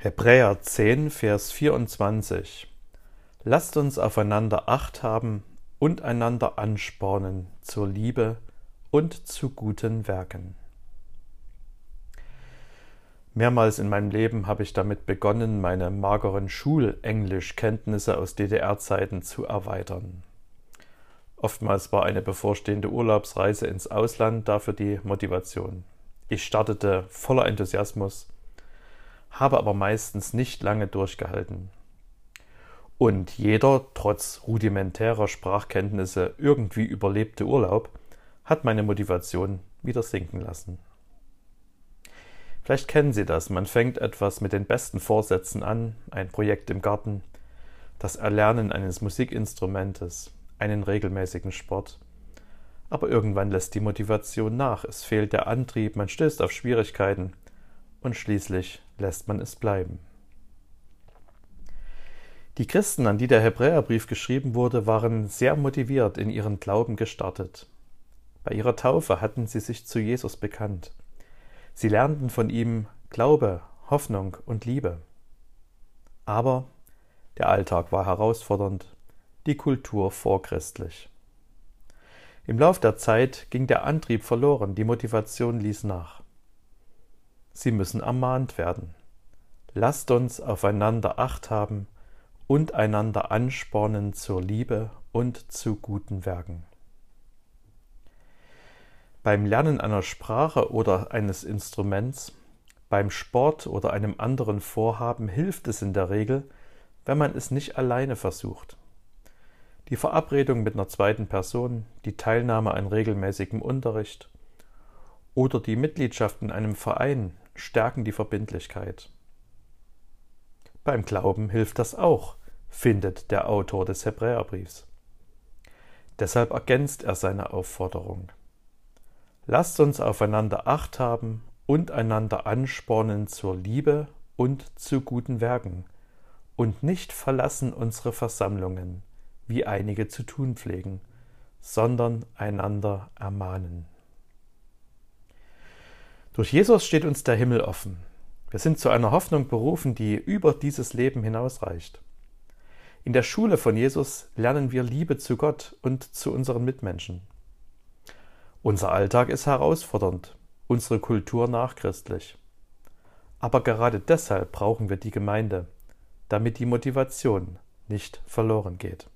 Hebräer 10, Vers 24 Lasst uns aufeinander acht haben und einander anspornen zur Liebe und zu guten Werken. Mehrmals in meinem Leben habe ich damit begonnen, meine mageren Schulenglischkenntnisse aus DDR-Zeiten zu erweitern. Oftmals war eine bevorstehende Urlaubsreise ins Ausland dafür die Motivation. Ich startete voller Enthusiasmus, habe aber meistens nicht lange durchgehalten. Und jeder, trotz rudimentärer Sprachkenntnisse, irgendwie überlebte Urlaub hat meine Motivation wieder sinken lassen. Vielleicht kennen Sie das, man fängt etwas mit den besten Vorsätzen an, ein Projekt im Garten, das Erlernen eines Musikinstrumentes, einen regelmäßigen Sport. Aber irgendwann lässt die Motivation nach, es fehlt der Antrieb, man stößt auf Schwierigkeiten und schließlich lässt man es bleiben. Die Christen, an die der Hebräerbrief geschrieben wurde, waren sehr motiviert in ihren Glauben gestartet. Bei ihrer Taufe hatten sie sich zu Jesus bekannt. Sie lernten von ihm Glaube, Hoffnung und Liebe. Aber der Alltag war herausfordernd, die Kultur vorchristlich. Im Lauf der Zeit ging der Antrieb verloren, die Motivation ließ nach. Sie müssen ermahnt werden. Lasst uns aufeinander acht haben und einander anspornen zur Liebe und zu guten Werken. Beim Lernen einer Sprache oder eines Instruments, beim Sport oder einem anderen Vorhaben hilft es in der Regel, wenn man es nicht alleine versucht. Die Verabredung mit einer zweiten Person, die Teilnahme an regelmäßigem Unterricht oder die Mitgliedschaft in einem Verein stärken die Verbindlichkeit. Beim Glauben hilft das auch, findet der Autor des Hebräerbriefs. Deshalb ergänzt er seine Aufforderung. Lasst uns aufeinander acht haben und einander anspornen zur Liebe und zu guten Werken und nicht verlassen unsere Versammlungen, wie einige zu tun pflegen, sondern einander ermahnen. Durch Jesus steht uns der Himmel offen. Wir sind zu einer Hoffnung berufen, die über dieses Leben hinausreicht. In der Schule von Jesus lernen wir Liebe zu Gott und zu unseren Mitmenschen. Unser Alltag ist herausfordernd, unsere Kultur nachchristlich. Aber gerade deshalb brauchen wir die Gemeinde, damit die Motivation nicht verloren geht.